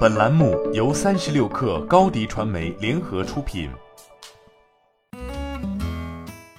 本栏目由三十六氪高低传媒联合出品。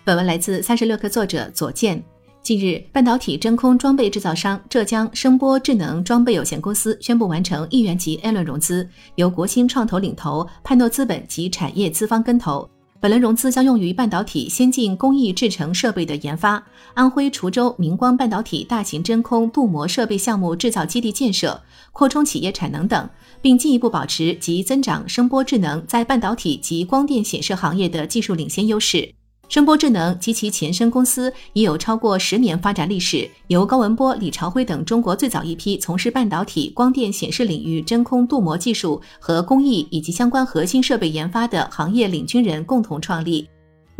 本文来自三十六氪作者左健。近日，半导体真空装备制造商浙江声波智能装备有限公司宣布完成亿元级 A 轮融资，由国兴创投领投，派诺资本及产业资方跟投。本轮融资将用于半导体先进工艺制成设备的研发，安徽滁州明光半导体大型真空镀膜设备项目制造基地建设、扩充企业产能等，并进一步保持及增长声波智能在半导体及光电显示行业的技术领先优势。声波智能及其前身公司已有超过十年发展历史，由高文波、李朝辉等中国最早一批从事半导体、光电显示领域真空镀膜技术和工艺以及相关核心设备研发的行业领军人共同创立。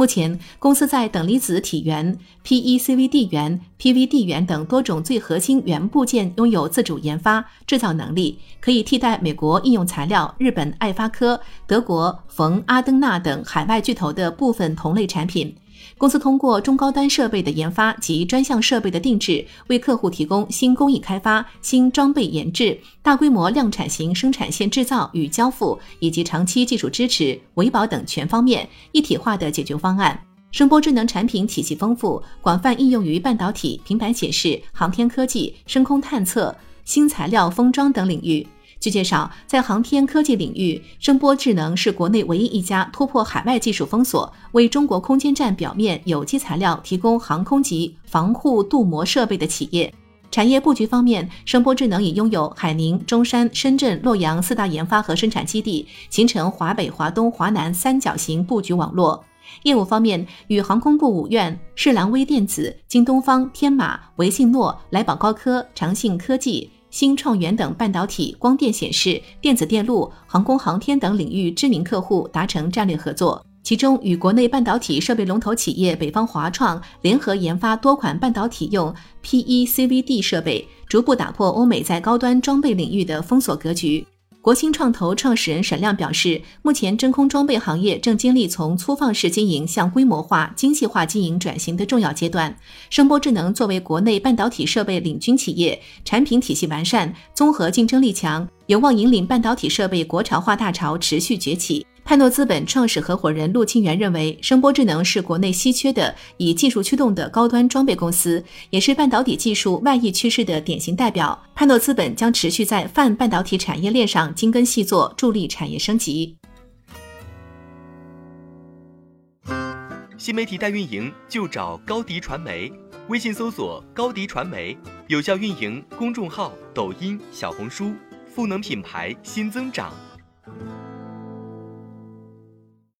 目前，公司在等离子体源、PECVD 源、PVD 源等多种最核心元部件拥有自主研发制造能力，可以替代美国应用材料、日本爱发科、德国冯阿登纳等海外巨头的部分同类产品。公司通过中高端设备的研发及专项设备的定制，为客户提供新工艺开发、新装备研制、大规模量产型生产线制造与交付，以及长期技术支持、维保等全方面一体化的解决方案。声波智能产品体系丰富，广泛应用于半导体、平板显示、航天科技、深空探测、新材料封装等领域。据介绍，在航天科技领域，声波智能是国内唯一一家突破海外技术封锁，为中国空间站表面有机材料提供航空级防护镀膜设备的企业。产业布局方面，声波智能已拥有海宁、中山、深圳、洛阳四大研发和生产基地，形成华北、华东、华南三角形布局网络。业务方面，与航空部五院、世兰微电子、京东方、天马、维信诺、来宝高科、长信科技。新创元等半导体、光电显示、电子电路、航空航天等领域知名客户达成战略合作，其中与国内半导体设备龙头企业北方华创联合研发多款半导体用 PECVD 设备，逐步打破欧美在高端装备领域的封锁格局。国兴创投创始人沈亮表示，目前真空装备行业正经历从粗放式经营向规模化、精细化经营转型的重要阶段。声波智能作为国内半导体设备领军企业，产品体系完善，综合竞争力强，有望引领半导体设备国潮化大潮持续崛起。派诺资本创始合伙人陆清源认为，声波智能是国内稀缺的以技术驱动的高端装备公司，也是半导体技术外溢趋势的典型代表。派诺资本将持续在泛半导体产业链上精耕细作，助力产业升级。新媒体代运营就找高迪传媒，微信搜索高迪传媒，有效运营公众号、抖音、小红书，赋能品牌新增长。